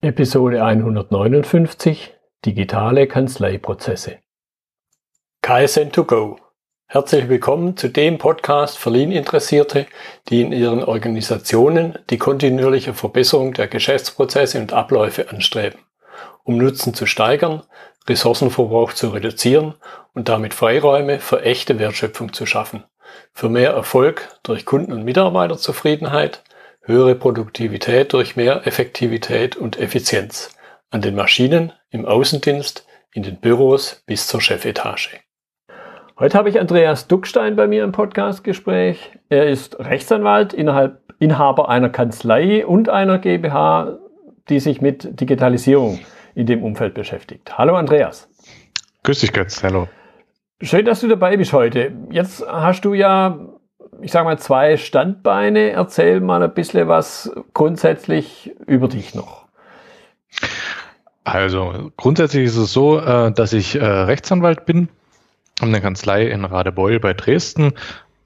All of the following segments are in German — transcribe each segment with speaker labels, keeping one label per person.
Speaker 1: Episode 159 Digitale Kanzleiprozesse. KSN2Go. Herzlich willkommen zu dem Podcast für Lean-Interessierte, die in ihren Organisationen die kontinuierliche Verbesserung der Geschäftsprozesse und Abläufe anstreben, um Nutzen zu steigern, Ressourcenverbrauch zu reduzieren und damit Freiräume für echte Wertschöpfung zu schaffen, für mehr Erfolg durch Kunden- und Mitarbeiterzufriedenheit, höhere Produktivität durch mehr Effektivität und Effizienz an den Maschinen, im Außendienst, in den Büros bis zur Chefetage. Heute habe ich Andreas Duckstein bei mir im Podcastgespräch. Er ist Rechtsanwalt, innerhalb, Inhaber einer Kanzlei und einer GmbH, die sich mit Digitalisierung in dem Umfeld beschäftigt. Hallo Andreas.
Speaker 2: Grüß dich, Götz. Hallo.
Speaker 1: Schön, dass du dabei bist heute. Jetzt hast du ja ich sage mal, zwei Standbeine. Erzähl mal ein bisschen was grundsätzlich über dich noch.
Speaker 2: Also grundsätzlich ist es so, äh, dass ich äh, Rechtsanwalt bin, eine Kanzlei in Radebeul bei Dresden.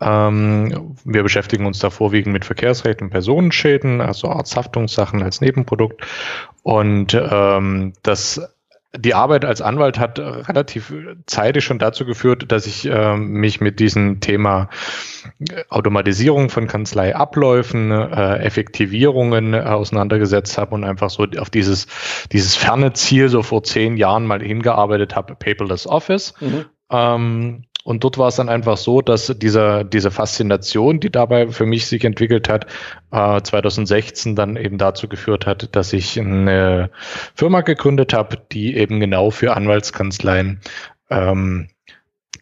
Speaker 2: Ähm, wir beschäftigen uns da vorwiegend mit Verkehrsrecht und Personenschäden, also Arzthaftungssachen als Nebenprodukt. Und ähm, das die Arbeit als Anwalt hat relativ zeitig schon dazu geführt, dass ich äh, mich mit diesem Thema Automatisierung von Kanzleiabläufen, äh, Effektivierungen äh, auseinandergesetzt habe und einfach so auf dieses, dieses ferne Ziel so vor zehn Jahren mal hingearbeitet habe, Paperless Office. Mhm. Ähm, und dort war es dann einfach so, dass dieser, diese Faszination, die dabei für mich sich entwickelt hat, äh, 2016 dann eben dazu geführt hat, dass ich eine Firma gegründet habe, die eben genau für Anwaltskanzleien ähm,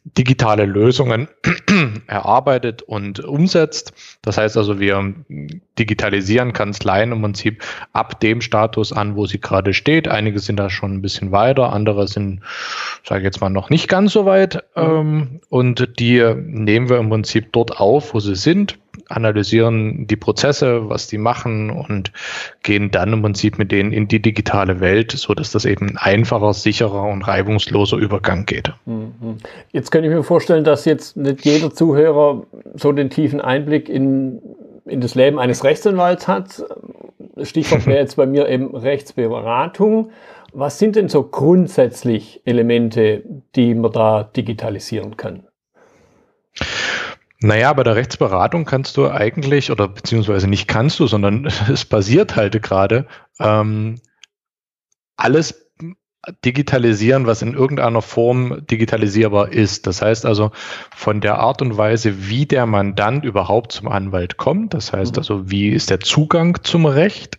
Speaker 2: digitale Lösungen erarbeitet und umsetzt. Das heißt also, wir digitalisieren Kanzleien im Prinzip ab dem Status an, wo sie gerade steht. Einige sind da schon ein bisschen weiter, andere sind, sage ich jetzt mal, noch nicht ganz so weit. Mhm. Und die nehmen wir im Prinzip dort auf, wo sie sind, analysieren die Prozesse, was die machen und gehen dann im Prinzip mit denen in die digitale Welt, so dass das eben ein einfacher, sicherer und reibungsloser Übergang geht.
Speaker 1: Mhm. Jetzt könnte ich mir vorstellen, dass jetzt nicht jeder Zuhörer so den tiefen Einblick in, in das Leben eines Rechtsanwalts hat. Stichwort wäre jetzt bei mir eben Rechtsberatung. Was sind denn so grundsätzlich Elemente, die man da digitalisieren kann?
Speaker 2: Naja, bei der Rechtsberatung kannst du eigentlich, oder beziehungsweise nicht kannst du, sondern es passiert halt gerade, ähm, alles digitalisieren, was in irgendeiner Form digitalisierbar ist. Das heißt also von der Art und Weise, wie der Mandant überhaupt zum Anwalt kommt, das heißt mhm. also, wie ist der Zugang zum Recht,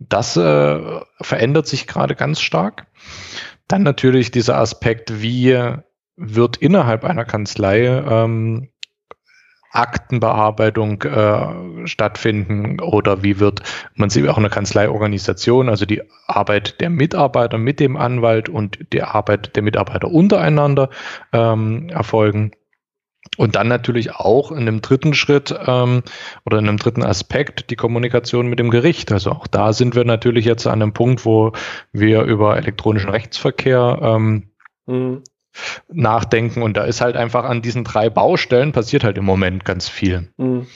Speaker 2: das äh, verändert sich gerade ganz stark. Dann natürlich dieser Aspekt, wie wird innerhalb einer Kanzlei ähm, Aktenbearbeitung äh, stattfinden oder wie wird man sieht auch eine Kanzleiorganisation, also die Arbeit der Mitarbeiter mit dem Anwalt und die Arbeit der Mitarbeiter untereinander ähm, erfolgen. Und dann natürlich auch in einem dritten Schritt ähm, oder in einem dritten Aspekt die Kommunikation mit dem Gericht. Also auch da sind wir natürlich jetzt an einem Punkt, wo wir über elektronischen Rechtsverkehr ähm, mhm nachdenken. Und da ist halt einfach an diesen drei Baustellen passiert halt im Moment ganz viel. Mhm.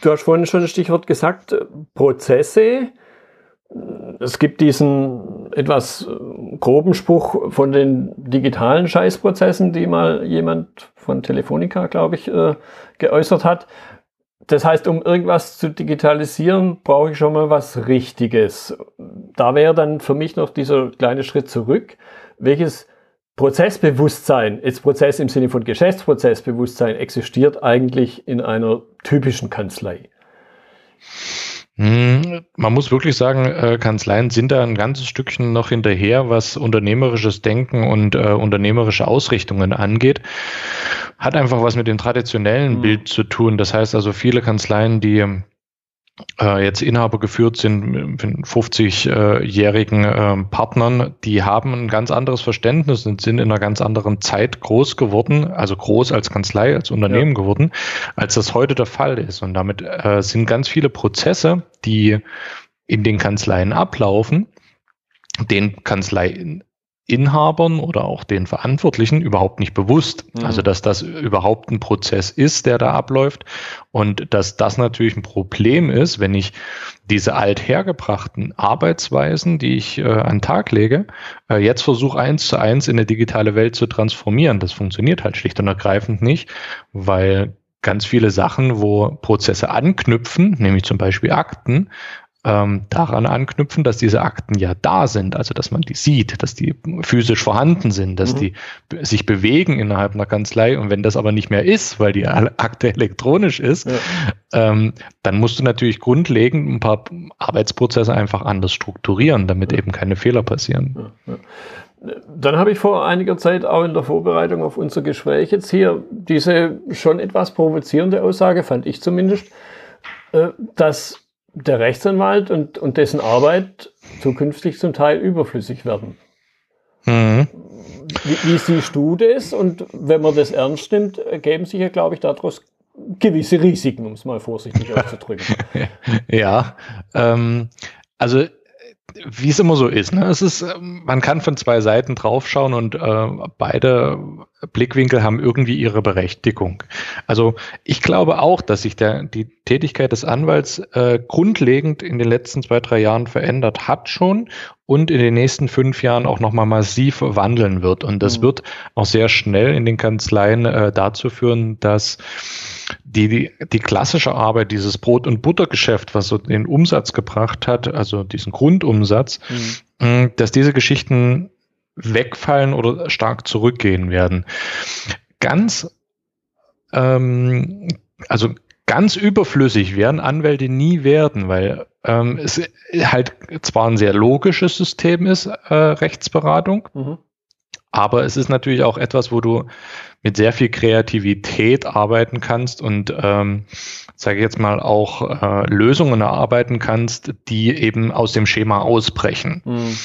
Speaker 1: Du hast vorhin schon ein Stichwort gesagt, Prozesse. Es gibt diesen etwas groben Spruch von den digitalen Scheißprozessen, die mal jemand von Telefonica, glaube ich, äh, geäußert hat. Das heißt, um irgendwas zu digitalisieren, brauche ich schon mal was Richtiges. Da wäre dann für mich noch dieser kleine Schritt zurück. Welches Prozessbewusstsein, jetzt Prozess im Sinne von Geschäftsprozessbewusstsein, existiert eigentlich in einer typischen Kanzlei?
Speaker 2: Hm, man muss wirklich sagen, äh, Kanzleien sind da ein ganzes Stückchen noch hinterher, was unternehmerisches Denken und äh, unternehmerische Ausrichtungen angeht. Hat einfach was mit dem traditionellen mhm. Bild zu tun. Das heißt also, viele Kanzleien, die äh, jetzt Inhaber geführt sind, 50-jährigen äh, Partnern, die haben ein ganz anderes Verständnis und sind in einer ganz anderen Zeit groß geworden, also groß als Kanzlei, als Unternehmen ja. geworden, als das heute der Fall ist. Und damit äh, sind ganz viele Prozesse, die in den Kanzleien ablaufen, den Kanzleien Inhabern oder auch den Verantwortlichen überhaupt nicht bewusst. Mhm. Also, dass das überhaupt ein Prozess ist, der da abläuft und dass das natürlich ein Problem ist, wenn ich diese althergebrachten Arbeitsweisen, die ich äh, an den Tag lege, äh, jetzt versuche eins zu eins in eine digitale Welt zu transformieren. Das funktioniert halt schlicht und ergreifend nicht, weil ganz viele Sachen, wo Prozesse anknüpfen, nämlich zum Beispiel Akten, ähm, daran anknüpfen, dass diese Akten ja da sind, also dass man die sieht, dass die physisch vorhanden sind, dass mhm. die sich bewegen innerhalb einer Kanzlei. Und wenn das aber nicht mehr ist, weil die Akte elektronisch ist, ja. ähm, dann musst du natürlich grundlegend ein paar Arbeitsprozesse einfach anders strukturieren, damit ja. eben keine Fehler passieren.
Speaker 1: Ja. Dann habe ich vor einiger Zeit auch in der Vorbereitung auf unser Gespräch jetzt hier diese schon etwas provozierende Aussage, fand ich zumindest, äh, dass der Rechtsanwalt und, und dessen Arbeit zukünftig zum Teil überflüssig werden. Mhm. Wie, wie siehst du das? Und wenn man das ernst nimmt, ergeben sich ja, glaube ich, daraus gewisse Risiken, um es mal vorsichtig auszudrücken.
Speaker 2: ja, ähm, also wie es immer so ist. Ne? Es ist, man kann von zwei Seiten draufschauen und äh, beide Blickwinkel haben irgendwie ihre Berechtigung. Also ich glaube auch, dass sich der, die Tätigkeit des Anwalts äh, grundlegend in den letzten zwei, drei Jahren verändert hat schon und in den nächsten fünf Jahren auch nochmal massiv wandeln wird. Und das mhm. wird auch sehr schnell in den Kanzleien äh, dazu führen, dass die, die, die klassische Arbeit, dieses Brot- und Buttergeschäft, was so den Umsatz gebracht hat, also diesen Grundumsatz, mhm. dass diese Geschichten wegfallen oder stark zurückgehen werden. Ganz, ähm, also ganz überflüssig werden Anwälte nie werden, weil ähm, es halt zwar ein sehr logisches System ist, äh, Rechtsberatung, mhm. aber es ist natürlich auch etwas, wo du mit sehr viel Kreativität arbeiten kannst und ähm, sage ich jetzt mal auch äh, Lösungen erarbeiten kannst, die eben aus dem Schema ausbrechen. Mhm.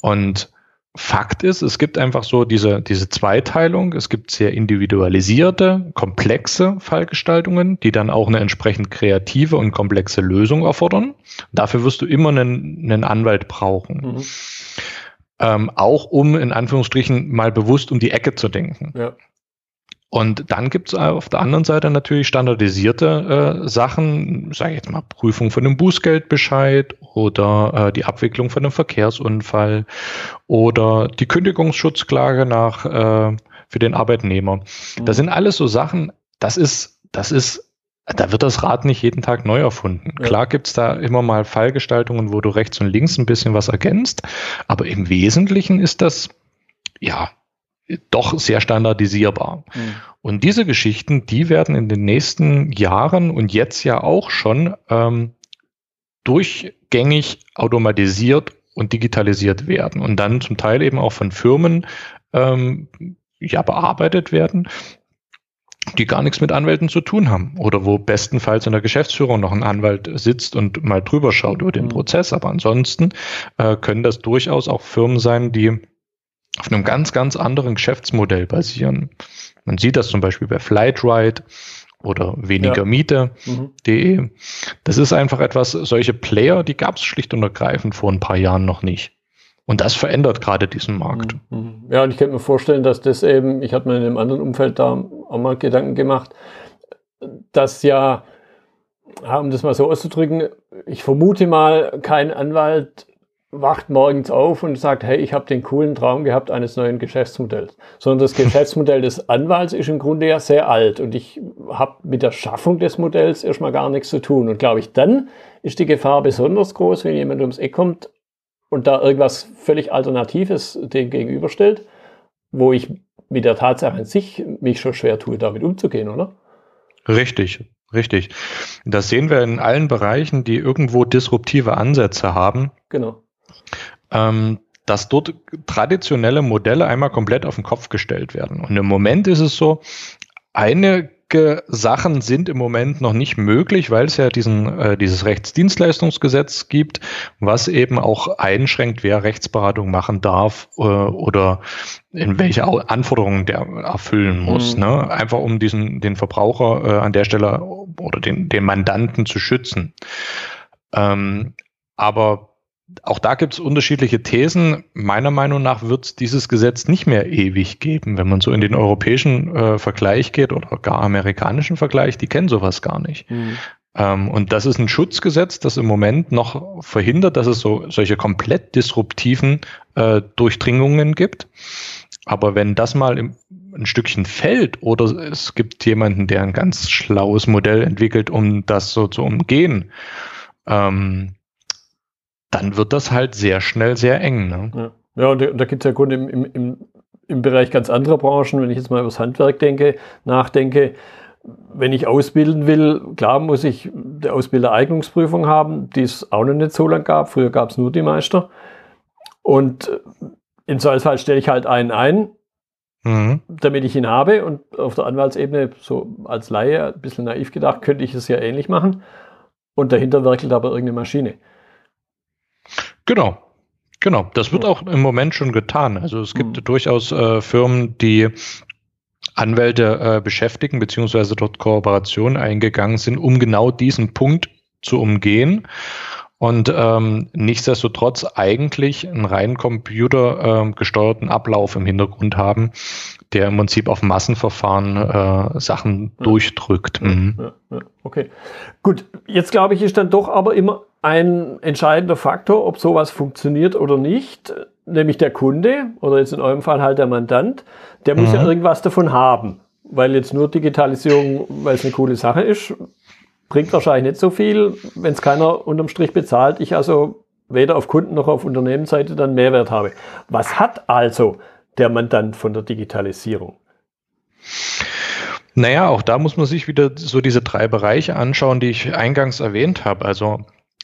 Speaker 2: Und Fakt ist, es gibt einfach so diese, diese Zweiteilung. Es gibt sehr individualisierte, komplexe Fallgestaltungen, die dann auch eine entsprechend kreative und komplexe Lösung erfordern. Dafür wirst du immer einen, einen Anwalt brauchen. Mhm. Ähm, auch um in Anführungsstrichen mal bewusst um die Ecke zu denken. Ja. Und dann gibt es auf der anderen Seite natürlich standardisierte äh, Sachen, sage ich jetzt mal Prüfung von einem Bußgeldbescheid oder äh, die Abwicklung von einem Verkehrsunfall oder die Kündigungsschutzklage nach äh, für den Arbeitnehmer. Mhm. Das sind alles so Sachen, das ist, das ist, da wird das Rad nicht jeden Tag neu erfunden. Ja. Klar gibt's da immer mal Fallgestaltungen, wo du rechts und links ein bisschen was ergänzt, aber im Wesentlichen ist das ja doch sehr standardisierbar. Mhm. Und diese Geschichten, die werden in den nächsten Jahren und jetzt ja auch schon ähm, durchgängig automatisiert und digitalisiert werden und dann zum Teil eben auch von Firmen ähm, ja bearbeitet werden, die gar nichts mit Anwälten zu tun haben oder wo bestenfalls in der Geschäftsführung noch ein Anwalt sitzt und mal drüber schaut über den mhm. Prozess. Aber ansonsten äh, können das durchaus auch Firmen sein, die auf einem ganz, ganz anderen Geschäftsmodell basieren. Man sieht das zum Beispiel bei Flightride oder wenigermiete.de. Ja. Mhm. Das ist einfach etwas, solche Player, die gab es schlicht und ergreifend vor ein paar Jahren noch nicht. Und das verändert gerade diesen Markt.
Speaker 1: Mhm. Mhm. Ja, und ich könnte mir vorstellen, dass das eben, ich hatte mir in einem anderen Umfeld da auch mal Gedanken gemacht, dass ja, um das mal so auszudrücken, ich vermute mal, kein Anwalt wacht morgens auf und sagt, hey, ich habe den coolen Traum gehabt eines neuen Geschäftsmodells. Sondern das Geschäftsmodell des Anwalts ist im Grunde ja sehr alt und ich habe mit der Schaffung des Modells erstmal gar nichts zu tun. Und glaube ich, dann ist die Gefahr besonders groß, wenn jemand ums Eck kommt und da irgendwas völlig Alternatives dem gegenüberstellt, wo ich mit der Tatsache an sich mich schon schwer tue, damit umzugehen, oder?
Speaker 2: Richtig, richtig. Das sehen wir in allen Bereichen, die irgendwo disruptive Ansätze haben. Genau ähm, dass dort traditionelle Modelle einmal komplett auf den Kopf gestellt werden. Und im Moment ist es so, einige Sachen sind im Moment noch nicht möglich, weil es ja diesen, äh, dieses Rechtsdienstleistungsgesetz gibt, was eben auch einschränkt, wer Rechtsberatung machen darf äh, oder in welche Anforderungen der erfüllen muss. Mhm. Ne? Einfach um diesen, den Verbraucher äh, an der Stelle oder den, den Mandanten zu schützen. Ähm, aber auch da gibt es unterschiedliche Thesen. Meiner Meinung nach wird es dieses Gesetz nicht mehr ewig geben, wenn man so in den europäischen äh, Vergleich geht oder gar amerikanischen Vergleich, die kennen sowas gar nicht. Mhm. Ähm, und das ist ein Schutzgesetz, das im Moment noch verhindert, dass es so solche komplett disruptiven äh, Durchdringungen gibt. Aber wenn das mal im, ein Stückchen fällt oder es gibt jemanden, der ein ganz schlaues Modell entwickelt, um das so zu umgehen, ähm, dann wird das halt sehr schnell sehr eng. Ne?
Speaker 1: Ja. ja, und da, da gibt es ja Grund im, im, im Bereich ganz anderer Branchen, wenn ich jetzt mal über das Handwerk denke, nachdenke, wenn ich ausbilden will, klar muss ich die Ausbildereignungsprüfung haben, die es auch noch nicht so lange gab. Früher gab es nur die Meister. Und im Zweifelsfall stelle ich halt einen ein, mhm. damit ich ihn habe. Und auf der Anwaltsebene, so als Laie, ein bisschen naiv gedacht, könnte ich es ja ähnlich machen. Und dahinter werkelt aber irgendeine Maschine.
Speaker 2: Genau. Genau, das wird auch im Moment schon getan. Also es gibt mhm. durchaus äh, Firmen, die Anwälte äh, beschäftigen, beziehungsweise dort Kooperationen eingegangen sind, um genau diesen Punkt zu umgehen. Und ähm, nichtsdestotrotz eigentlich einen rein computergesteuerten ähm, Ablauf im Hintergrund haben, der im Prinzip auf Massenverfahren äh, Sachen ja. durchdrückt. Mhm. Ja,
Speaker 1: ja, okay. Gut, jetzt glaube ich, ist dann doch aber immer ein entscheidender Faktor, ob sowas funktioniert oder nicht, nämlich der Kunde oder jetzt in eurem Fall halt der Mandant, der muss mhm. ja irgendwas davon haben. Weil jetzt nur Digitalisierung, weil es eine coole Sache ist, bringt wahrscheinlich nicht so viel, wenn es keiner unterm Strich bezahlt. Ich also weder auf Kunden noch auf Unternehmensseite dann Mehrwert habe. Was hat also der Mandant von der Digitalisierung?
Speaker 2: Naja, auch da muss man sich wieder so diese drei Bereiche anschauen, die ich eingangs erwähnt habe. Also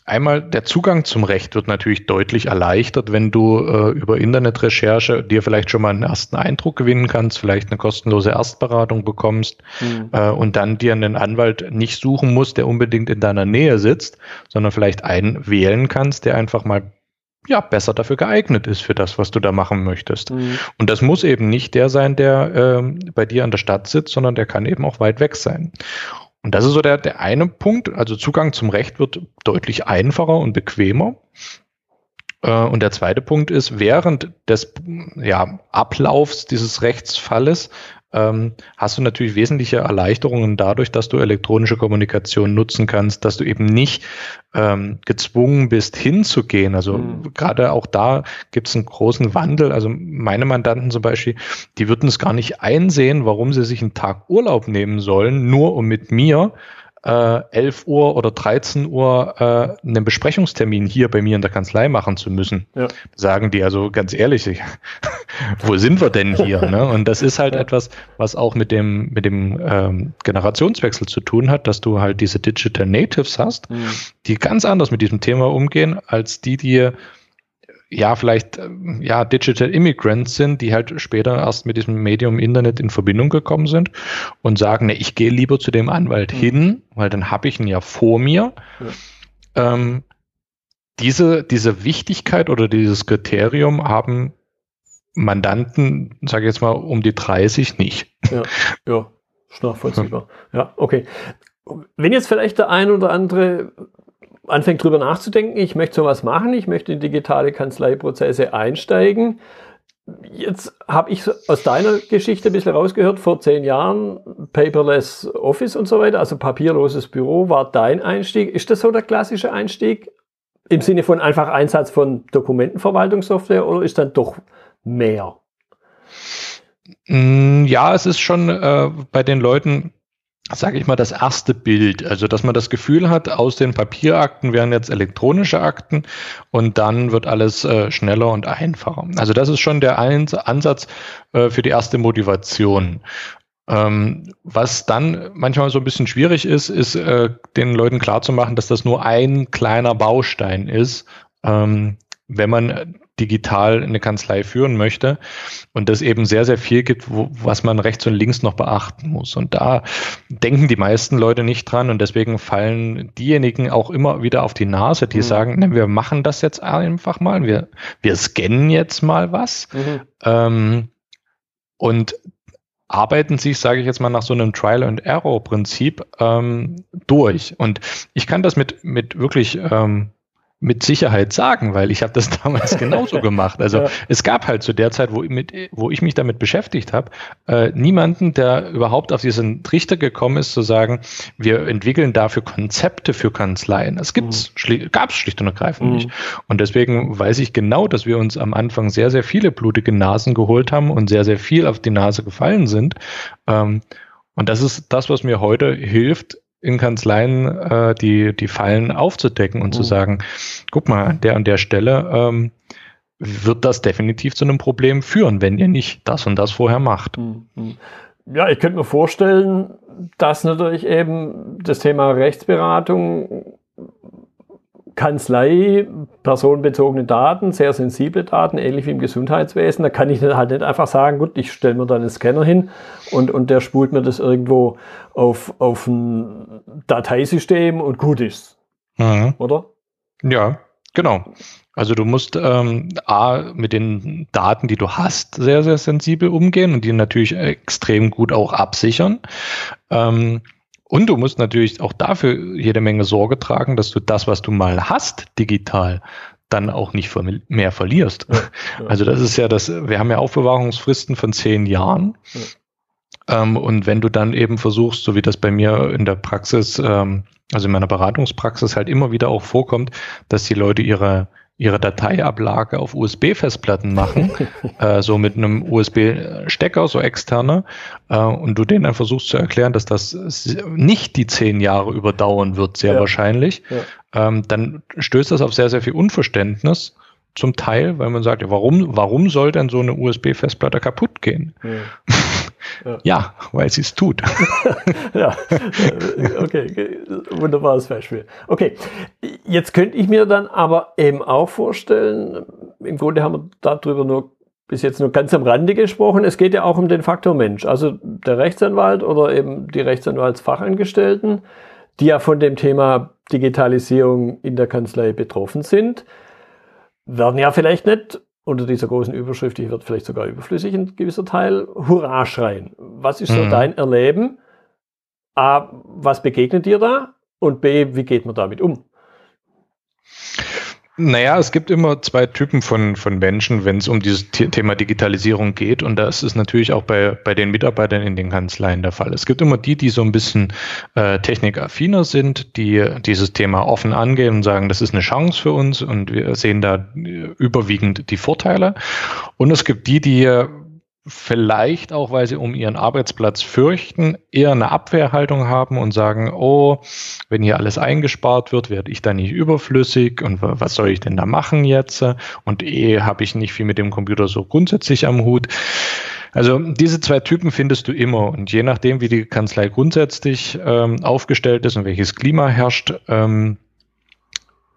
Speaker 2: Einmal der Zugang zum Recht wird natürlich deutlich erleichtert, wenn du äh, über Internetrecherche dir vielleicht schon mal einen ersten Eindruck gewinnen kannst, vielleicht eine kostenlose Erstberatung bekommst mhm. äh, und dann dir einen Anwalt nicht suchen musst, der unbedingt in deiner Nähe sitzt, sondern vielleicht einen wählen kannst, der einfach mal ja, besser dafür geeignet ist für das, was du da machen möchtest. Mhm. Und das muss eben nicht der sein, der äh, bei dir an der Stadt sitzt, sondern der kann eben auch weit weg sein. Und das ist so der, der eine Punkt. Also Zugang zum Recht wird deutlich einfacher und bequemer. Äh, und der zweite Punkt ist, während des ja, Ablaufs dieses Rechtsfalles ähm, hast du natürlich wesentliche Erleichterungen dadurch, dass du elektronische Kommunikation nutzen kannst, dass du eben nicht ähm, gezwungen bist, hinzugehen. Also mhm. gerade auch da gibt es einen großen Wandel. Also meine Mandanten zum Beispiel, die würden es gar nicht einsehen, warum sie sich einen Tag Urlaub nehmen sollen, nur um mit mir äh, 11 Uhr oder 13 Uhr äh, einen Besprechungstermin hier bei mir in der Kanzlei machen zu müssen. Ja. Sagen die also ganz ehrlich, wo sind wir denn hier? ne? Und das ist halt ja. etwas, was auch mit dem, mit dem ähm, Generationswechsel zu tun hat, dass du halt diese Digital Natives hast, mhm. die ganz anders mit diesem Thema umgehen, als die, die ja, vielleicht ähm, ja, Digital Immigrants sind, die halt später erst mit diesem Medium Internet in Verbindung gekommen sind und sagen, ne, ich gehe lieber zu dem Anwalt mhm. hin, weil dann habe ich ihn ja vor mir. Ja. Ähm, diese, diese Wichtigkeit oder dieses Kriterium haben Mandanten, sage ich jetzt mal, um die 30 nicht.
Speaker 1: Ja, ja, ist nachvollziehbar. Ja, okay. Wenn jetzt vielleicht der ein oder andere anfängt drüber nachzudenken, ich möchte sowas machen, ich möchte in digitale Kanzleiprozesse einsteigen. Jetzt habe ich aus deiner Geschichte ein bisschen rausgehört, vor zehn Jahren Paperless Office und so weiter, also papierloses Büro war dein Einstieg. Ist das so der klassische Einstieg im Sinne von einfach Einsatz von Dokumentenverwaltungssoftware oder ist dann doch mehr?
Speaker 2: Mm, ja, es ist schon äh, bei den Leuten sage ich mal, das erste Bild. Also, dass man das Gefühl hat, aus den Papierakten werden jetzt elektronische Akten und dann wird alles äh, schneller und einfacher. Also, das ist schon der Ansatz äh, für die erste Motivation. Ähm, was dann manchmal so ein bisschen schwierig ist, ist äh, den Leuten klarzumachen, dass das nur ein kleiner Baustein ist. Ähm, wenn man digital eine Kanzlei führen möchte und das eben sehr, sehr viel gibt, wo, was man rechts und links noch beachten muss. Und da denken die meisten Leute nicht dran und deswegen fallen diejenigen auch immer wieder auf die Nase, die mhm. sagen, ne, wir machen das jetzt einfach mal, wir, wir scannen jetzt mal was mhm. ähm, und arbeiten sich, sage ich jetzt mal, nach so einem Trial-and-Error-Prinzip ähm, durch. Und ich kann das mit, mit wirklich ähm, mit Sicherheit sagen, weil ich habe das damals genauso gemacht. Also ja. es gab halt zu der Zeit, wo, mit, wo ich mich damit beschäftigt habe, äh, niemanden, der überhaupt auf diesen Trichter gekommen ist, zu sagen, wir entwickeln dafür Konzepte für Kanzleien. Das gibt's, mhm. schli gab es schlicht und ergreifend mhm. nicht. Und deswegen weiß ich genau, dass wir uns am Anfang sehr, sehr viele blutige Nasen geholt haben und sehr, sehr viel auf die Nase gefallen sind. Ähm, und das ist das, was mir heute hilft, in Kanzleien äh, die, die Fallen aufzudecken und mhm. zu sagen, guck mal, an der an der Stelle ähm, wird das definitiv zu einem Problem führen, wenn ihr nicht das und das vorher macht. Mhm.
Speaker 1: Ja, ich könnte mir vorstellen, dass natürlich eben das Thema Rechtsberatung Kanzlei, personenbezogene Daten, sehr sensible Daten, ähnlich wie im Gesundheitswesen. Da kann ich halt nicht einfach sagen, gut, ich stelle mir da einen Scanner hin und, und der spult mir das irgendwo auf, auf ein Dateisystem und gut ist. Mhm. Oder?
Speaker 2: Ja, genau. Also du musst ähm, A, mit den Daten, die du hast, sehr, sehr sensibel umgehen und die natürlich extrem gut auch absichern. Ähm, und du musst natürlich auch dafür jede Menge Sorge tragen, dass du das, was du mal hast, digital, dann auch nicht mehr verlierst. Ja, ja. Also das ist ja das, wir haben ja Aufbewahrungsfristen von zehn Jahren. Ja. Ähm, und wenn du dann eben versuchst, so wie das bei mir in der Praxis, ähm, also in meiner Beratungspraxis halt immer wieder auch vorkommt, dass die Leute ihre ihre Dateiablage auf USB-Festplatten machen, äh, so mit einem USB-Stecker, so externe, äh, und du denen dann versuchst zu erklären, dass das nicht die zehn Jahre überdauern wird, sehr ja. wahrscheinlich, ja. Ähm, dann stößt das auf sehr, sehr viel Unverständnis zum Teil, weil man sagt, ja, warum, warum soll denn so eine USB-Festplatte kaputt gehen? Ja. Ja, ja weil sie es tut.
Speaker 1: ja, okay, wunderbares Beispiel. Okay, jetzt könnte ich mir dann aber eben auch vorstellen, im Grunde haben wir darüber nur bis jetzt nur ganz am Rande gesprochen. Es geht ja auch um den Faktor Mensch. Also der Rechtsanwalt oder eben die Rechtsanwaltsfachangestellten, die ja von dem Thema Digitalisierung in der Kanzlei betroffen sind, werden ja vielleicht nicht unter dieser großen Überschrift, die wird vielleicht sogar überflüssig in gewisser Teil, Hurra schreien. Was ist so mhm. dein Erleben? A, was begegnet dir da? Und B, wie geht man damit um?
Speaker 2: Naja, es gibt immer zwei Typen von, von Menschen, wenn es um dieses Thema Digitalisierung geht. Und das ist natürlich auch bei, bei den Mitarbeitern in den Kanzleien der Fall. Es gibt immer die, die so ein bisschen äh, technikaffiner sind, die dieses Thema offen angehen und sagen, das ist eine Chance für uns und wir sehen da überwiegend die Vorteile. Und es gibt die, die vielleicht auch, weil sie um ihren Arbeitsplatz fürchten, eher eine Abwehrhaltung haben und sagen, oh, wenn hier alles eingespart wird, werde ich da nicht überflüssig und was soll ich denn da machen jetzt? Und eh habe ich nicht viel mit dem Computer so grundsätzlich am Hut. Also diese zwei Typen findest du immer und je nachdem, wie die Kanzlei grundsätzlich ähm, aufgestellt ist und welches Klima herrscht, ähm,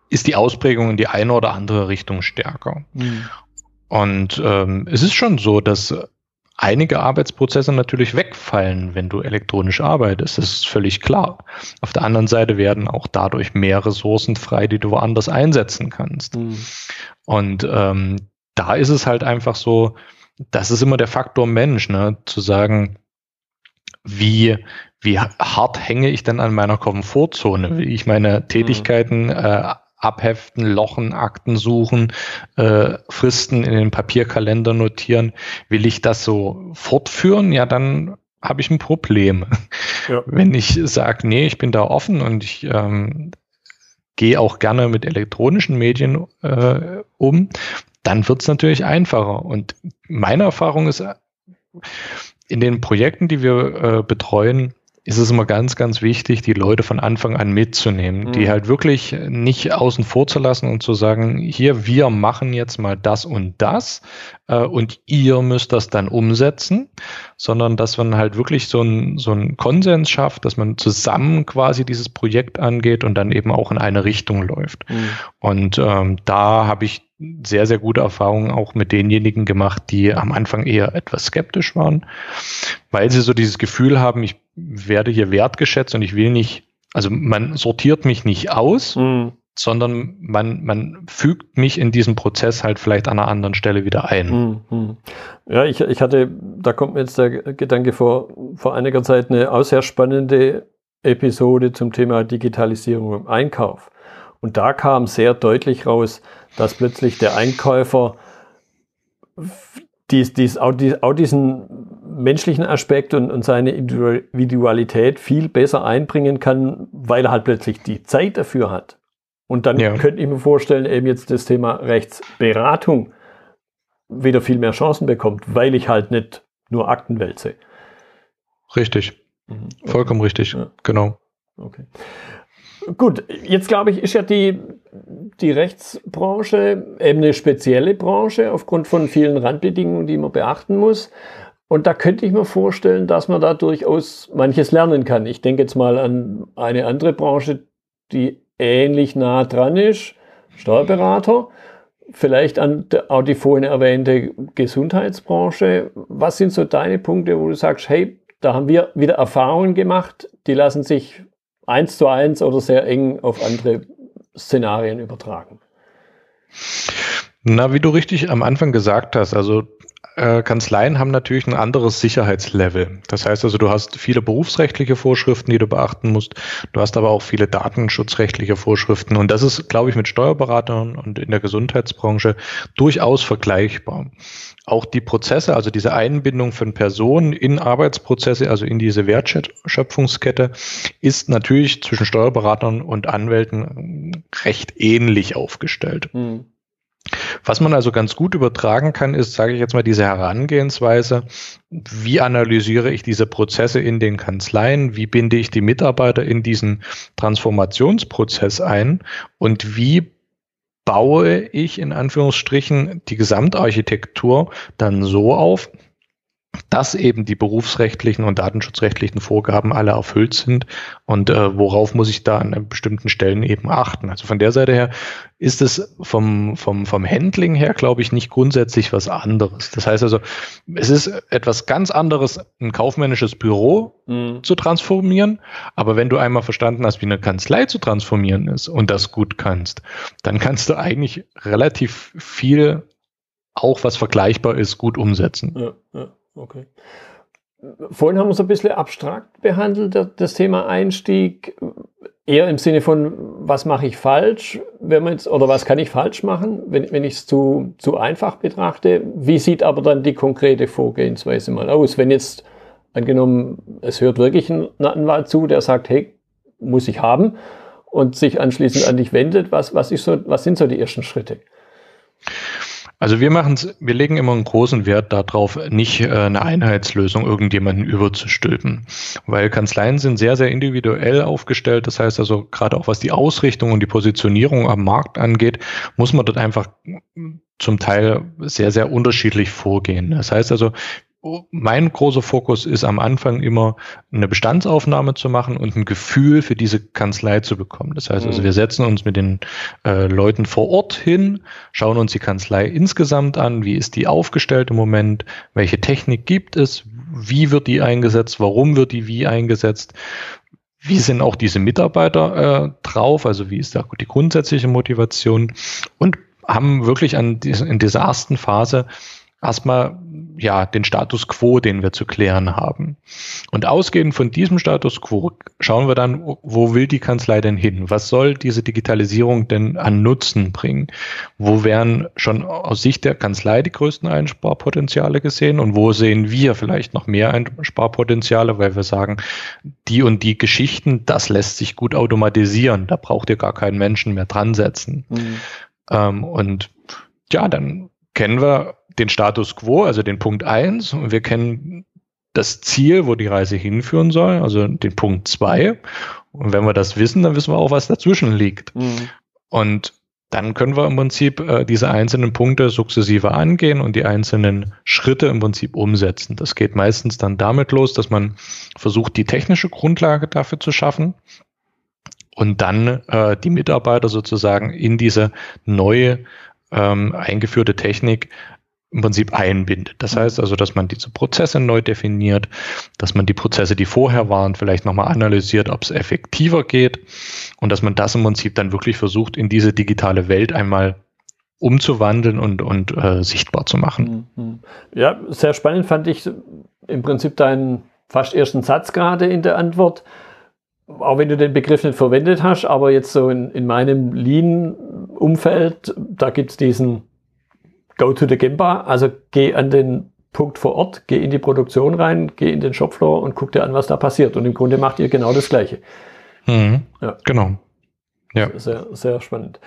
Speaker 2: ist die Ausprägung in die eine oder andere Richtung stärker. Mhm. Und ähm, es ist schon so, dass einige Arbeitsprozesse natürlich wegfallen, wenn du elektronisch arbeitest. Das ist völlig klar. Auf der anderen Seite werden auch dadurch mehr Ressourcen frei, die du woanders einsetzen kannst. Mhm. Und ähm, da ist es halt einfach so, das ist immer der Faktor Mensch, ne? zu sagen, wie, wie hart hänge ich denn an meiner Komfortzone? Will ich meine Tätigkeiten mhm. äh, abheften, lochen, Akten suchen, äh, Fristen in den Papierkalender notieren. Will ich das so fortführen? Ja, dann habe ich ein Problem. Ja. Wenn ich sage, nee, ich bin da offen und ich ähm, gehe auch gerne mit elektronischen Medien äh, um, dann wird es natürlich einfacher. Und meine Erfahrung ist, in den Projekten, die wir äh, betreuen, ist es immer ganz, ganz wichtig, die Leute von Anfang an mitzunehmen, mhm. die halt wirklich nicht außen vor zu lassen und zu sagen, hier, wir machen jetzt mal das und das äh, und ihr müsst das dann umsetzen, sondern dass man halt wirklich so ein so ein Konsens schafft, dass man zusammen quasi dieses Projekt angeht und dann eben auch in eine Richtung läuft. Mhm. Und ähm, da habe ich sehr, sehr gute Erfahrungen auch mit denjenigen gemacht, die am Anfang eher etwas skeptisch waren, weil sie so dieses Gefühl haben, ich werde hier wertgeschätzt und ich will nicht, also man sortiert mich nicht aus, mhm. sondern man, man fügt mich in diesen Prozess halt vielleicht an einer anderen Stelle wieder ein. Mhm.
Speaker 1: Ja, ich, ich hatte, da kommt mir jetzt der Gedanke vor, vor einiger Zeit eine auch sehr spannende Episode zum Thema Digitalisierung im Einkauf. Und da kam sehr deutlich raus, dass plötzlich der Einkäufer dies, dies, auch, dies, auch diesen menschlichen Aspekt und, und seine Individualität viel besser einbringen kann, weil er halt plötzlich die Zeit dafür hat. Und dann ja. könnte ich mir vorstellen, eben jetzt das Thema Rechtsberatung wieder viel mehr Chancen bekommt, weil ich halt nicht nur Akten wälze.
Speaker 2: Richtig. Mhm. Vollkommen richtig. Ja. Genau.
Speaker 1: Okay. Gut, jetzt glaube ich, ist ja die, die Rechtsbranche eben eine spezielle Branche aufgrund von vielen Randbedingungen, die man beachten muss. Und da könnte ich mir vorstellen, dass man da durchaus manches lernen kann. Ich denke jetzt mal an eine andere Branche, die ähnlich nah dran ist, Steuerberater, vielleicht an auch die vorhin erwähnte Gesundheitsbranche. Was sind so deine Punkte, wo du sagst, hey, da haben wir wieder Erfahrungen gemacht, die lassen sich eins zu eins oder sehr eng auf andere Szenarien übertragen.
Speaker 2: Na, wie du richtig am Anfang gesagt hast, also äh, Kanzleien haben natürlich ein anderes Sicherheitslevel. Das heißt also, du hast viele berufsrechtliche Vorschriften, die du beachten musst. Du hast aber auch viele datenschutzrechtliche Vorschriften. Und das ist, glaube ich, mit Steuerberatern und in der Gesundheitsbranche durchaus vergleichbar. Auch die Prozesse, also diese Einbindung von Personen in Arbeitsprozesse, also in diese Wertschöpfungskette, ist natürlich zwischen Steuerberatern und Anwälten recht ähnlich aufgestellt. Mhm. Was man also ganz gut übertragen kann, ist, sage ich jetzt mal, diese Herangehensweise. Wie analysiere ich diese Prozesse in den Kanzleien? Wie binde ich die Mitarbeiter in diesen Transformationsprozess ein? Und wie baue ich in Anführungsstrichen die Gesamtarchitektur dann so auf, dass eben die berufsrechtlichen und datenschutzrechtlichen Vorgaben alle erfüllt sind und äh, worauf muss ich da an bestimmten Stellen eben achten. Also von der Seite her ist es vom, vom, vom Handling her, glaube ich, nicht grundsätzlich was anderes. Das heißt also, es ist etwas ganz anderes, ein kaufmännisches Büro mhm. zu transformieren, aber wenn du einmal verstanden hast, wie eine Kanzlei zu transformieren ist und das gut kannst, dann kannst du eigentlich relativ viel auch was vergleichbar ist, gut umsetzen. Ja, ja.
Speaker 1: Okay. Vorhin haben wir so ein bisschen abstrakt behandelt, das Thema Einstieg, eher im Sinne von, was mache ich falsch, wenn man jetzt, oder was kann ich falsch machen, wenn, wenn ich es zu, zu einfach betrachte. Wie sieht aber dann die konkrete Vorgehensweise mal aus? Wenn jetzt angenommen, es hört wirklich ein Anwalt zu, der sagt, hey, muss ich haben und sich anschließend an dich wendet, was, was, ist so, was sind so die ersten Schritte?
Speaker 2: Also wir machen wir legen immer einen großen Wert darauf, nicht äh, eine Einheitslösung irgendjemanden überzustülpen. Weil Kanzleien sind sehr, sehr individuell aufgestellt. Das heißt also, gerade auch was die Ausrichtung und die Positionierung am Markt angeht, muss man dort einfach zum Teil sehr, sehr unterschiedlich vorgehen. Das heißt also, mein großer Fokus ist am Anfang immer eine Bestandsaufnahme zu machen und ein Gefühl für diese Kanzlei zu bekommen. Das heißt also, mhm. wir setzen uns mit den äh, Leuten vor Ort hin, schauen uns die Kanzlei insgesamt an, wie ist die aufgestellt im Moment, welche Technik gibt es, wie wird die eingesetzt, warum wird die wie eingesetzt, wie sind auch diese Mitarbeiter äh, drauf, also wie ist da die grundsätzliche Motivation und haben wirklich an diesen, in dieser ersten Phase erstmal ja den Status quo, den wir zu klären haben. Und ausgehend von diesem Status quo schauen wir dann, wo will die Kanzlei denn hin? Was soll diese Digitalisierung denn an Nutzen bringen? Wo werden schon aus Sicht der Kanzlei die größten Einsparpotenziale gesehen und wo sehen wir vielleicht noch mehr Einsparpotenziale, weil wir sagen, die und die Geschichten, das lässt sich gut automatisieren. Da braucht ihr gar keinen Menschen mehr dran setzen. Mhm. Ähm, und ja, dann kennen wir den Status quo, also den Punkt eins und wir kennen das Ziel, wo die Reise hinführen soll, also den Punkt zwei. Und wenn wir das wissen, dann wissen wir auch, was dazwischen liegt. Mhm. Und dann können wir im Prinzip äh, diese einzelnen Punkte sukzessive angehen und die einzelnen Schritte im Prinzip umsetzen. Das geht meistens dann damit los, dass man versucht, die technische Grundlage dafür zu schaffen und dann äh, die Mitarbeiter sozusagen in diese neue ähm, eingeführte Technik im Prinzip einbindet. Das heißt also, dass man diese Prozesse neu definiert, dass man die Prozesse, die vorher waren, vielleicht nochmal analysiert, ob es effektiver geht und dass man das im Prinzip dann wirklich versucht, in diese digitale Welt einmal umzuwandeln und, und äh, sichtbar zu machen.
Speaker 1: Mhm. Ja, sehr spannend fand ich im Prinzip deinen fast ersten Satz gerade in der Antwort. auch wenn du den Begriff nicht verwendet hast, aber jetzt so in, in meinem Lean-Umfeld, da gibt es diesen Go to the Gemba, also geh an den Punkt vor Ort, geh in die Produktion rein, geh in den Shopfloor und guck dir an, was da passiert. Und im Grunde macht ihr genau das Gleiche.
Speaker 2: Mhm. Ja. Genau.
Speaker 1: Ja. Sehr, sehr spannend.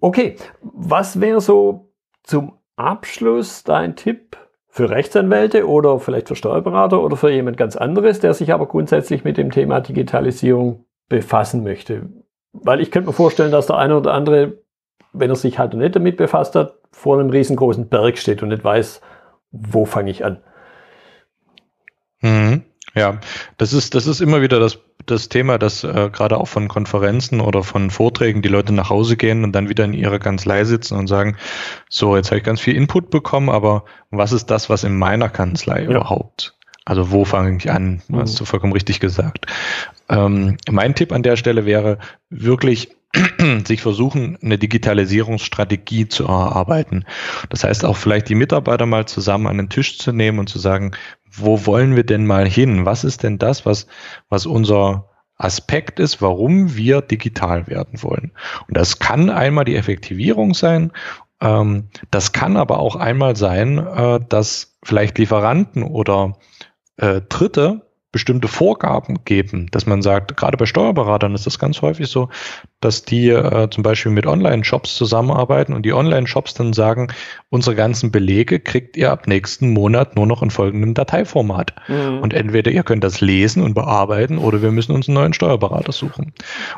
Speaker 1: Okay, was wäre so zum Abschluss dein Tipp für Rechtsanwälte oder vielleicht für Steuerberater oder für jemand ganz anderes, der sich aber grundsätzlich mit dem Thema Digitalisierung befassen möchte? Weil ich könnte mir vorstellen, dass der eine oder andere, wenn er sich halt nicht damit befasst hat, vor einem riesengroßen Berg steht und nicht weiß, wo fange ich an.
Speaker 2: Mhm. Ja, das ist, das ist immer wieder das, das Thema, dass äh, gerade auch von Konferenzen oder von Vorträgen die Leute nach Hause gehen und dann wieder in ihrer Kanzlei sitzen und sagen, so, jetzt habe ich ganz viel Input bekommen, aber was ist das, was in meiner Kanzlei ja. überhaupt? Also wo fange ich an? Mhm. Hast du vollkommen richtig gesagt. Ähm, mein Tipp an der Stelle wäre wirklich sich versuchen, eine Digitalisierungsstrategie zu erarbeiten. Das heißt auch vielleicht die Mitarbeiter mal zusammen an den Tisch zu nehmen und zu sagen, wo wollen wir denn mal hin? Was ist denn das, was, was unser Aspekt ist, warum wir digital werden wollen? Und das kann einmal die Effektivierung sein. Ähm, das kann aber auch einmal sein, äh, dass vielleicht Lieferanten oder äh, Dritte bestimmte Vorgaben geben, dass man sagt, gerade bei Steuerberatern ist das ganz häufig so, dass die äh, zum Beispiel mit Online-Shops zusammenarbeiten und die Online-Shops dann sagen, unsere ganzen Belege kriegt ihr ab nächsten Monat nur noch in folgendem Dateiformat. Mhm. Und entweder ihr könnt das lesen und bearbeiten oder wir müssen uns einen neuen Steuerberater suchen.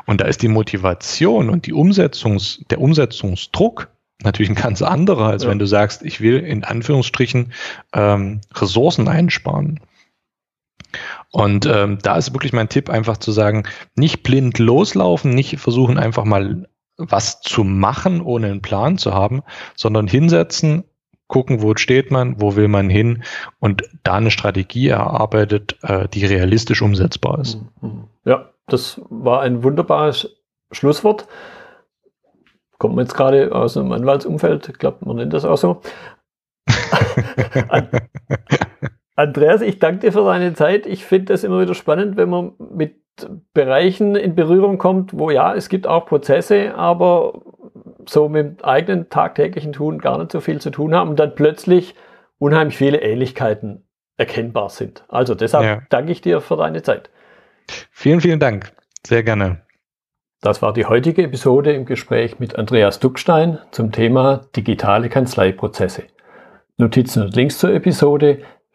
Speaker 2: Und da ist die Motivation und die Umsetzungs, der Umsetzungsdruck natürlich ein ganz anderer, als ja. wenn du sagst, ich will in Anführungsstrichen ähm, Ressourcen einsparen. Und ähm, da ist wirklich mein Tipp, einfach zu sagen, nicht blind loslaufen, nicht versuchen einfach mal was zu machen, ohne einen Plan zu haben, sondern hinsetzen, gucken, wo steht man, wo will man hin und da eine Strategie erarbeitet, äh, die realistisch umsetzbar ist.
Speaker 1: Mhm. Ja, das war ein wunderbares Schlusswort. Kommt man jetzt gerade aus dem Anwaltsumfeld, ich glaube, man nennt das auch so. Andreas, ich danke dir für deine Zeit. Ich finde das immer wieder spannend, wenn man mit Bereichen in Berührung kommt, wo ja, es gibt auch Prozesse, aber so mit dem eigenen tagtäglichen Tun gar nicht so viel zu tun haben und dann plötzlich unheimlich viele Ähnlichkeiten erkennbar sind. Also deshalb ja. danke ich dir für deine Zeit.
Speaker 2: Vielen, vielen Dank. Sehr gerne.
Speaker 1: Das war die heutige Episode im Gespräch mit Andreas Duckstein zum Thema digitale Kanzleiprozesse. Notizen und Links zur Episode